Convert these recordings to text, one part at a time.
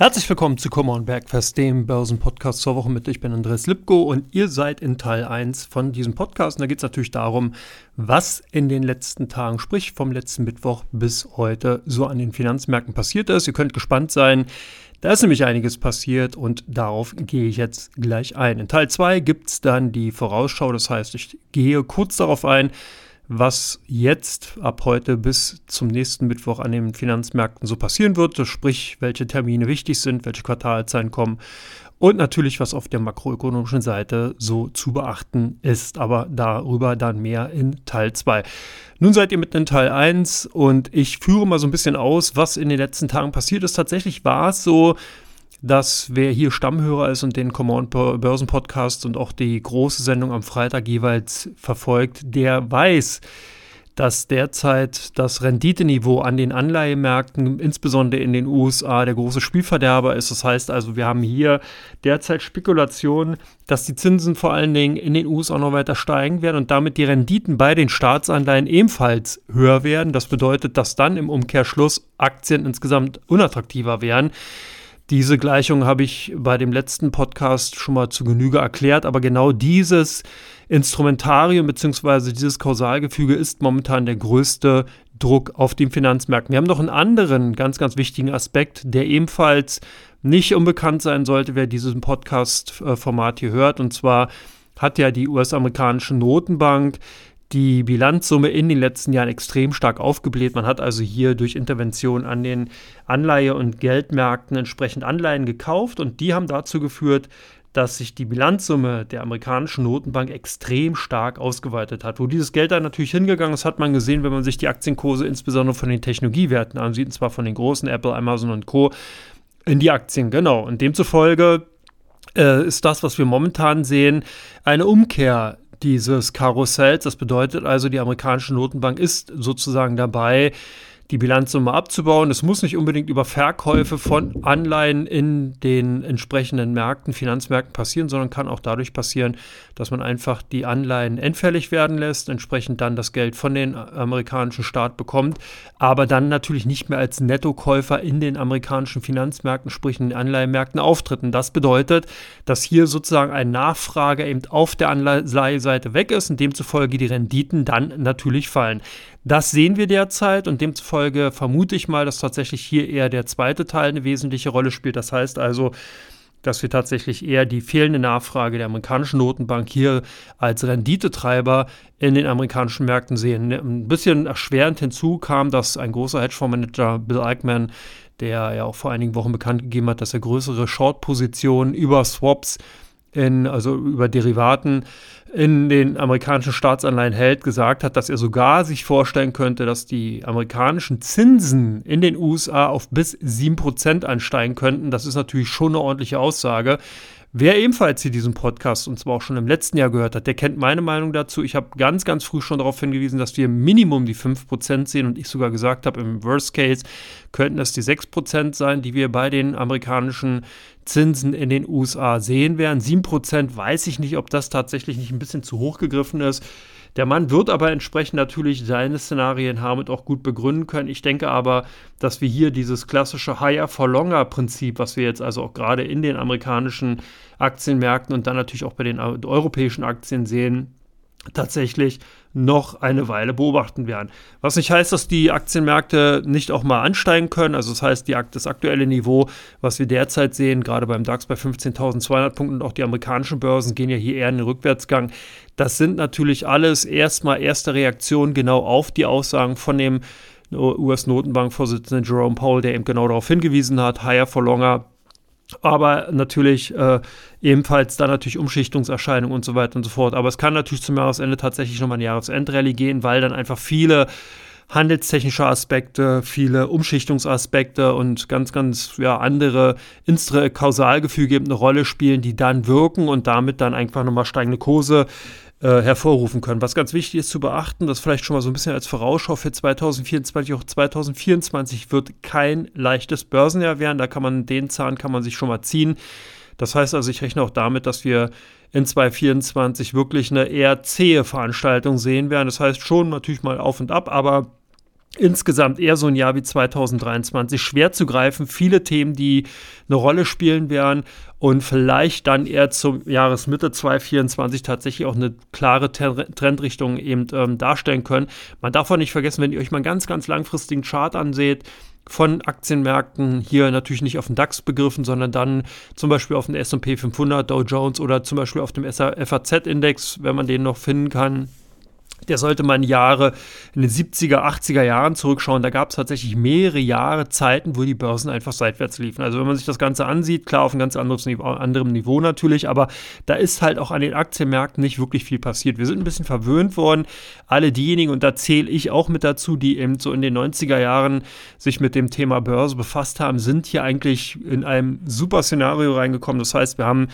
Herzlich willkommen zu Come on Bergfest, dem Börsenpodcast zur Woche mit. Ich bin Andreas Lipko und ihr seid in Teil 1 von diesem Podcast. Und da geht es natürlich darum, was in den letzten Tagen, sprich vom letzten Mittwoch bis heute, so an den Finanzmärkten passiert ist. Ihr könnt gespannt sein. Da ist nämlich einiges passiert und darauf gehe ich jetzt gleich ein. In Teil 2 gibt es dann die Vorausschau, das heißt, ich gehe kurz darauf ein, was jetzt ab heute bis zum nächsten Mittwoch an den Finanzmärkten so passieren wird, sprich welche Termine wichtig sind, welche Quartalzahlen kommen und natürlich was auf der makroökonomischen Seite so zu beachten ist, aber darüber dann mehr in Teil 2. Nun seid ihr mitten in Teil 1 und ich führe mal so ein bisschen aus, was in den letzten Tagen passiert ist. Tatsächlich war es so, dass wer hier Stammhörer ist und den Command Börsen Podcast und auch die große Sendung am Freitag jeweils verfolgt, der weiß, dass derzeit das Renditeniveau an den Anleihemärkten, insbesondere in den USA, der große Spielverderber ist. Das heißt also, wir haben hier derzeit Spekulationen, dass die Zinsen vor allen Dingen in den USA noch weiter steigen werden und damit die Renditen bei den Staatsanleihen ebenfalls höher werden. Das bedeutet, dass dann im Umkehrschluss Aktien insgesamt unattraktiver werden. Diese Gleichung habe ich bei dem letzten Podcast schon mal zu Genüge erklärt, aber genau dieses Instrumentarium bzw. dieses Kausalgefüge ist momentan der größte Druck auf den Finanzmärkten. Wir haben noch einen anderen ganz, ganz wichtigen Aspekt, der ebenfalls nicht unbekannt sein sollte, wer diesen Podcast-Format hier hört. Und zwar hat ja die US-amerikanische Notenbank die Bilanzsumme in den letzten Jahren extrem stark aufgebläht. Man hat also hier durch Intervention an den Anleihe- und Geldmärkten entsprechend Anleihen gekauft und die haben dazu geführt, dass sich die Bilanzsumme der amerikanischen Notenbank extrem stark ausgeweitet hat. Wo dieses Geld dann natürlich hingegangen ist, hat man gesehen, wenn man sich die Aktienkurse insbesondere von den Technologiewerten ansieht, und zwar von den großen Apple, Amazon und Co. in die Aktien, genau. Und demzufolge äh, ist das, was wir momentan sehen, eine Umkehr dieses Karussells. Das bedeutet also, die amerikanische Notenbank ist sozusagen dabei, die Bilanzsumme abzubauen. Es muss nicht unbedingt über Verkäufe von Anleihen in den entsprechenden Märkten, Finanzmärkten passieren, sondern kann auch dadurch passieren, dass man einfach die Anleihen endfällig werden lässt, entsprechend dann das Geld von den amerikanischen Staat bekommt, aber dann natürlich nicht mehr als Nettokäufer in den amerikanischen Finanzmärkten, sprich in den Anleihenmärkten auftritt. Und das bedeutet, dass hier sozusagen eine Nachfrage eben auf der Anleiheseite weg ist und demzufolge die Renditen dann natürlich fallen. Das sehen wir derzeit und demzufolge vermute ich mal, dass tatsächlich hier eher der zweite Teil eine wesentliche Rolle spielt. Das heißt also, dass wir tatsächlich eher die fehlende Nachfrage der amerikanischen Notenbank hier als Renditetreiber in den amerikanischen Märkten sehen. Ein bisschen erschwerend hinzu kam, dass ein großer Hedgefondsmanager Bill Eichmann, der ja auch vor einigen Wochen bekannt gegeben hat, dass er größere Short-Positionen über Swaps in, also über Derivaten in den amerikanischen Staatsanleihen hält, gesagt hat, dass er sogar sich vorstellen könnte, dass die amerikanischen Zinsen in den USA auf bis 7% ansteigen könnten. Das ist natürlich schon eine ordentliche Aussage. Wer ebenfalls hier diesen Podcast und zwar auch schon im letzten Jahr gehört hat, der kennt meine Meinung dazu. Ich habe ganz, ganz früh schon darauf hingewiesen, dass wir Minimum die 5% sehen und ich sogar gesagt habe, im Worst Case könnten es die 6% sein, die wir bei den amerikanischen Zinsen in den USA sehen werden. 7% weiß ich nicht, ob das tatsächlich nicht ein bisschen zu hoch gegriffen ist. Der Mann wird aber entsprechend natürlich seine Szenarien haben und auch gut begründen können. Ich denke aber, dass wir hier dieses klassische Higher for Longer Prinzip, was wir jetzt also auch gerade in den amerikanischen Aktienmärkten und dann natürlich auch bei den europäischen Aktien sehen, tatsächlich noch eine Weile beobachten werden. Was nicht heißt, dass die Aktienmärkte nicht auch mal ansteigen können. Also das heißt, die, das aktuelle Niveau, was wir derzeit sehen, gerade beim DAX bei 15.200 Punkten und auch die amerikanischen Börsen gehen ja hier eher in den Rückwärtsgang. Das sind natürlich alles erstmal erste Reaktionen genau auf die Aussagen von dem US-Notenbankvorsitzenden Jerome Powell, der eben genau darauf hingewiesen hat, higher for longer aber natürlich äh, ebenfalls dann natürlich Umschichtungserscheinungen und so weiter und so fort. Aber es kann natürlich zum Jahresende tatsächlich nochmal eine Jahresendrallye gehen, weil dann einfach viele handelstechnische Aspekte, viele Umschichtungsaspekte und ganz, ganz ja, andere Kausalgefüge eine Rolle spielen, die dann wirken und damit dann einfach nochmal steigende Kurse äh, hervorrufen können. Was ganz wichtig ist zu beachten, das vielleicht schon mal so ein bisschen als Vorausschau für 2024, auch 2024 wird kein leichtes Börsenjahr werden. Da kann man den Zahn kann man sich schon mal ziehen. Das heißt also, ich rechne auch damit, dass wir in 2024 wirklich eine eher zähe Veranstaltung sehen werden. Das heißt schon natürlich mal auf und ab, aber insgesamt eher so ein Jahr wie 2023 schwer zu greifen. Viele Themen, die eine Rolle spielen werden und vielleicht dann eher zur Jahresmitte 2024 tatsächlich auch eine klare Trendrichtung eben ähm, darstellen können. Man darf auch nicht vergessen, wenn ihr euch mal einen ganz, ganz langfristigen Chart anseht, von Aktienmärkten, hier natürlich nicht auf den DAX begriffen, sondern dann zum Beispiel auf den S&P 500, Dow Jones oder zum Beispiel auf dem FAZ-Index, wenn man den noch finden kann der sollte man Jahre in den 70er, 80er Jahren zurückschauen. Da gab es tatsächlich mehrere Jahre Zeiten, wo die Börsen einfach seitwärts liefen. Also wenn man sich das Ganze ansieht, klar auf einem ganz Niveau, anderem Niveau natürlich, aber da ist halt auch an den Aktienmärkten nicht wirklich viel passiert. Wir sind ein bisschen verwöhnt worden. Alle diejenigen, und da zähle ich auch mit dazu, die eben so in den 90er Jahren sich mit dem Thema Börse befasst haben, sind hier eigentlich in einem super Szenario reingekommen. Das heißt, wir haben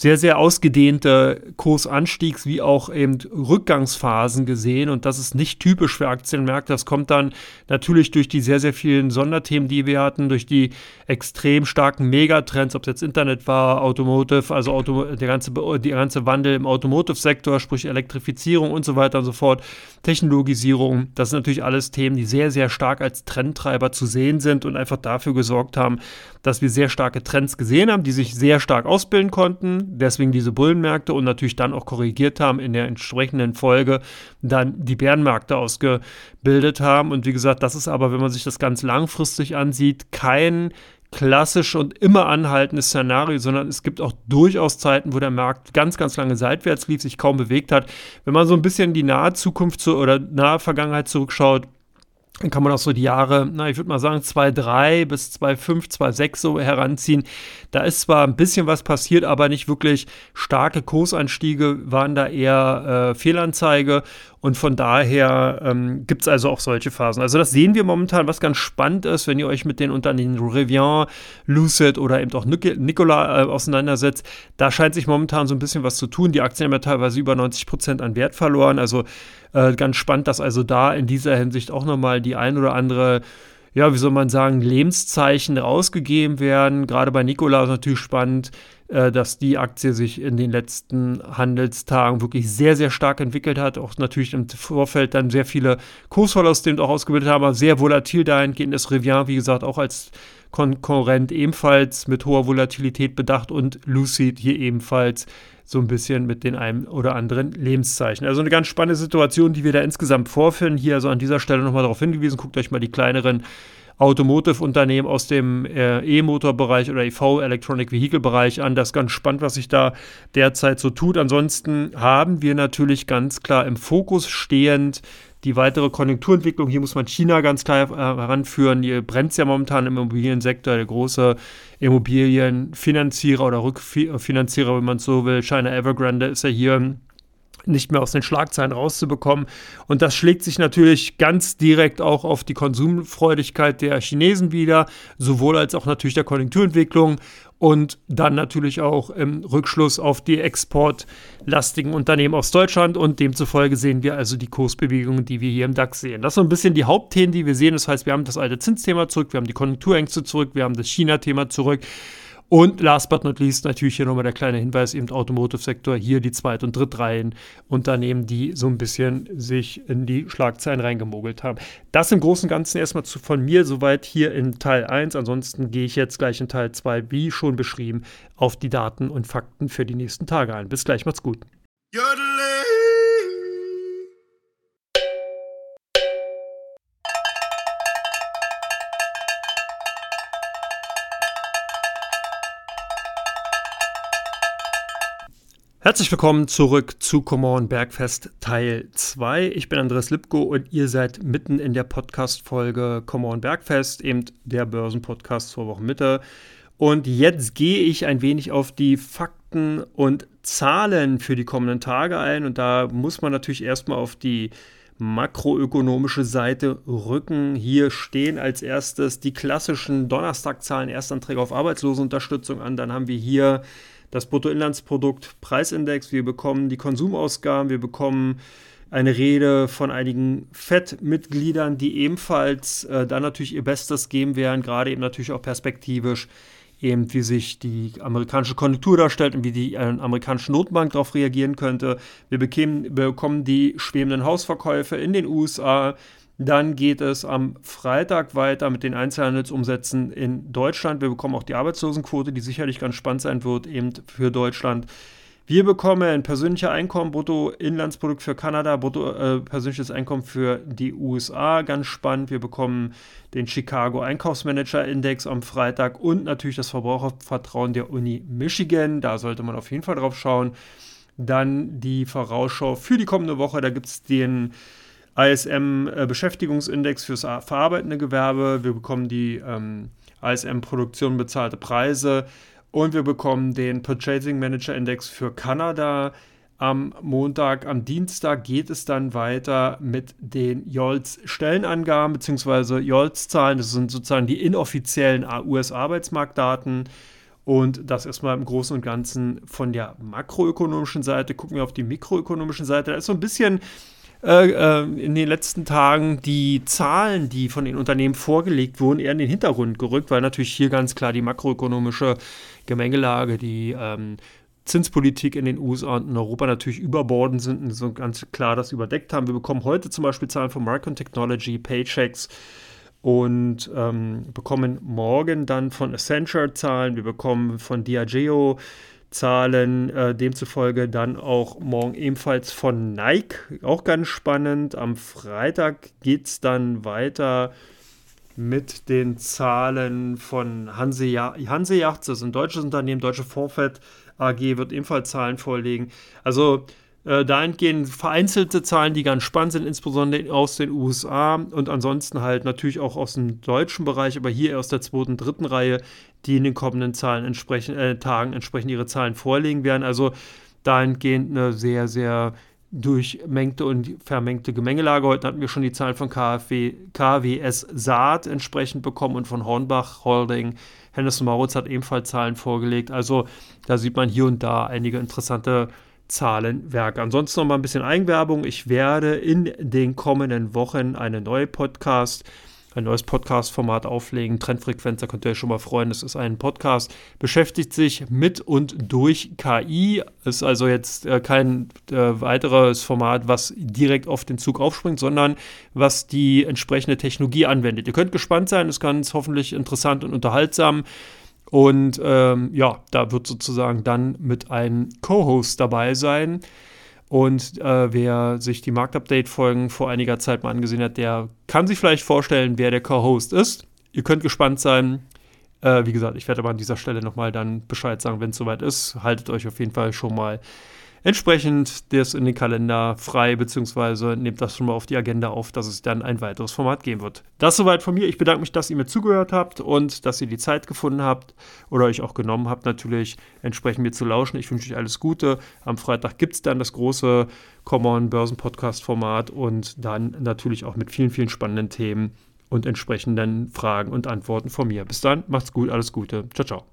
sehr, sehr ausgedehnte Kursanstiegs- wie auch eben Rückgangsphasen gesehen. Und das ist nicht typisch für Aktienmärkte. Das kommt dann natürlich durch die sehr, sehr vielen Sonderthemen, die wir hatten, durch die extrem starken Megatrends, ob es jetzt Internet war, Automotive, also Auto, der, ganze, der ganze Wandel im Automotive-Sektor, sprich Elektrifizierung und so weiter und so fort, Technologisierung. Das sind natürlich alles Themen, die sehr, sehr stark als Trendtreiber zu sehen sind und einfach dafür gesorgt haben, dass wir sehr starke Trends gesehen haben, die sich sehr stark ausbilden konnten deswegen diese Bullenmärkte und natürlich dann auch korrigiert haben in der entsprechenden Folge, dann die Bärenmärkte ausgebildet haben. Und wie gesagt, das ist aber, wenn man sich das ganz langfristig ansieht, kein klassisch und immer anhaltendes Szenario, sondern es gibt auch durchaus Zeiten, wo der Markt ganz, ganz lange seitwärts lief, sich kaum bewegt hat. Wenn man so ein bisschen die nahe Zukunft zu, oder nahe Vergangenheit zurückschaut, dann kann man auch so die Jahre, na, ich würde mal sagen, 2,3 bis 2,5, 2,6 so heranziehen. Da ist zwar ein bisschen was passiert, aber nicht wirklich starke Kursanstiege waren da eher äh, Fehlanzeige. Und von daher ähm, gibt es also auch solche Phasen. Also das sehen wir momentan, was ganz spannend ist, wenn ihr euch mit den Unternehmen Rivian, Lucid oder eben auch Nikola äh, auseinandersetzt. Da scheint sich momentan so ein bisschen was zu tun. Die Aktien haben ja teilweise über 90 Prozent an Wert verloren. Also äh, ganz spannend, dass also da in dieser Hinsicht auch nochmal die ein oder andere ja, wie soll man sagen, Lebenszeichen rausgegeben werden. Gerade bei Nikola ist natürlich spannend, äh, dass die Aktie sich in den letzten Handelstagen wirklich sehr, sehr stark entwickelt hat. Auch natürlich im Vorfeld dann sehr viele Kursverluste auch ausgebildet haben, aber sehr volatil dahingehend ist Rivian, wie gesagt, auch als Konkurrent ebenfalls mit hoher Volatilität bedacht und Lucid hier ebenfalls so ein bisschen mit den einem oder anderen Lebenszeichen. Also eine ganz spannende Situation, die wir da insgesamt vorfinden. Hier also an dieser Stelle nochmal darauf hingewiesen, guckt euch mal die kleineren Automotive-Unternehmen aus dem äh, E-Motor-Bereich oder EV, Electronic Vehicle-Bereich an. Das ist ganz spannend, was sich da derzeit so tut. Ansonsten haben wir natürlich ganz klar im Fokus stehend die weitere Konjunkturentwicklung. Hier muss man China ganz klar äh, heranführen. Hier brennt es ja momentan im Immobiliensektor. Der große Immobilienfinanzierer oder Rückfinanzierer, wenn man es so will, China Evergrande ist ja hier nicht mehr aus den Schlagzeilen rauszubekommen. Und das schlägt sich natürlich ganz direkt auch auf die Konsumfreudigkeit der Chinesen wieder, sowohl als auch natürlich der Konjunkturentwicklung und dann natürlich auch im Rückschluss auf die exportlastigen Unternehmen aus Deutschland und demzufolge sehen wir also die Kursbewegungen, die wir hier im DAX sehen. Das sind so ein bisschen die Hauptthemen, die wir sehen. Das heißt, wir haben das alte Zinsthema zurück, wir haben die Konjunkturängste zurück, wir haben das China-Thema zurück. Und last but not least natürlich hier nochmal der kleine Hinweis, eben Automotive-Sektor, hier die Zweit- und Drittreihen Unternehmen, die so ein bisschen sich in die Schlagzeilen reingemogelt haben. Das im Großen und Ganzen erstmal zu, von mir soweit hier in Teil 1. Ansonsten gehe ich jetzt gleich in Teil 2, wie schon beschrieben, auf die Daten und Fakten für die nächsten Tage ein. Bis gleich, macht's gut. Jodele. Herzlich willkommen zurück zu Come Bergfest Teil 2. Ich bin Andreas Lipko und ihr seid mitten in der Podcast-Folge Come Bergfest, eben der Börsenpodcast zur Wochenmitte. Und jetzt gehe ich ein wenig auf die Fakten und Zahlen für die kommenden Tage ein. Und da muss man natürlich erstmal auf die makroökonomische Seite rücken. Hier stehen als erstes die klassischen Donnerstagzahlen, Erstanträge auf Arbeitslosenunterstützung an. Dann haben wir hier das Bruttoinlandsprodukt Preisindex, wir bekommen die Konsumausgaben, wir bekommen eine Rede von einigen FED-Mitgliedern, die ebenfalls äh, dann natürlich ihr Bestes geben werden, gerade eben natürlich auch perspektivisch, eben wie sich die amerikanische Konjunktur darstellt und wie die äh, amerikanische Notbank darauf reagieren könnte. Wir bekämen, bekommen die schwebenden Hausverkäufe in den USA, Dann geht es am Freitag weiter mit den Einzelhandelsumsätzen in Deutschland. Wir bekommen auch die Arbeitslosenquote, die sicherlich ganz spannend sein wird, eben für Deutschland. Wir bekommen persönliche Einkommen, Bruttoinlandsprodukt für Kanada, Brutto, äh, persönliches Einkommen für die USA, ganz spannend. Wir bekommen den Chicago Einkaufsmanager Index am Freitag und natürlich das Verbrauchervertrauen der Uni Michigan. Da sollte man auf jeden Fall drauf schauen. Dann die Vorausschau für die kommende Woche. Da gibt es den ISM-Beschäftigungsindex fürs verarbeitende Gewerbe. Wir bekommen die ähm, ISM-Produktion bezahlte Preise. Und wir bekommen den Purchasing Manager Index für Kanada am Montag. Am Dienstag geht es dann weiter mit den JOLTS-Stellenangaben bzw. JOLTS-Zahlen. Das sind sozusagen die inoffiziellen US-Arbeitsmarktdaten. Und das erstmal im Großen und Ganzen von der makroökonomischen Seite. Gucken wir auf die mikroökonomische Seite. Da ist so ein bisschen äh, äh, in den letzten Tagen die Zahlen, die von den Unternehmen vorgelegt wurden, eher in den Hintergrund gerückt, weil natürlich hier ganz klar die makroökonomische Gemengelage, die ähm, Zinspolitik in den USA und in Europa natürlich überbordend sind und so ganz klar das überdeckt haben. Wir bekommen heute zum Beispiel Zahlen von Market Technology, Paychecks und ähm, bekommen morgen dann von Accenture Zahlen, wir bekommen von Diageo Zahlen, äh, demzufolge dann auch morgen ebenfalls von Nike, auch ganz spannend. Am Freitag geht es dann weiter mit den Zahlen von Hanse, Hanse das ist ein deutsches Unternehmen, Deutsche Vorfett AG wird ebenfalls Zahlen vorlegen. Also äh, dahingehend vereinzelte Zahlen, die ganz spannend sind, insbesondere aus den USA und ansonsten halt natürlich auch aus dem deutschen Bereich, aber hier aus der zweiten, dritten Reihe, die in den kommenden Zahlen entsprechend, äh, Tagen entsprechend ihre Zahlen vorlegen werden. Also dahingehend eine sehr, sehr durchmengte und vermengte Gemengelage. Heute hatten wir schon die Zahlen von KfW, KWS Saat entsprechend bekommen und von Hornbach Holding. Henderson Maurits hat ebenfalls Zahlen vorgelegt. Also da sieht man hier und da einige interessante Zahlenwerke. Ansonsten noch mal ein bisschen Eigenwerbung. Ich werde in den kommenden Wochen eine neue Podcast ein neues Podcast-Format auflegen. Trendfrequenz, da könnt ihr euch schon mal freuen. Das ist ein Podcast, beschäftigt sich mit und durch KI. Ist also jetzt äh, kein äh, weiteres Format, was direkt auf den Zug aufspringt, sondern was die entsprechende Technologie anwendet. Ihr könnt gespannt sein, ist ganz hoffentlich interessant und unterhaltsam. Und ähm, ja, da wird sozusagen dann mit einem Co-Host dabei sein. Und äh, wer sich die Marktupdate-Folgen vor einiger Zeit mal angesehen hat, der kann sich vielleicht vorstellen, wer der Co-Host ist. Ihr könnt gespannt sein. Äh, wie gesagt, ich werde aber an dieser Stelle nochmal dann Bescheid sagen, wenn es soweit ist. Haltet euch auf jeden Fall schon mal entsprechend das in den Kalender frei, beziehungsweise nehmt das schon mal auf die Agenda auf, dass es dann ein weiteres Format geben wird. Das soweit von mir. Ich bedanke mich, dass ihr mir zugehört habt und dass ihr die Zeit gefunden habt oder euch auch genommen habt, natürlich entsprechend mir zu lauschen. Ich wünsche euch alles Gute. Am Freitag gibt es dann das große Common Börsen Podcast Format und dann natürlich auch mit vielen, vielen spannenden Themen und entsprechenden Fragen und Antworten von mir. Bis dann, macht's gut, alles Gute. Ciao, ciao.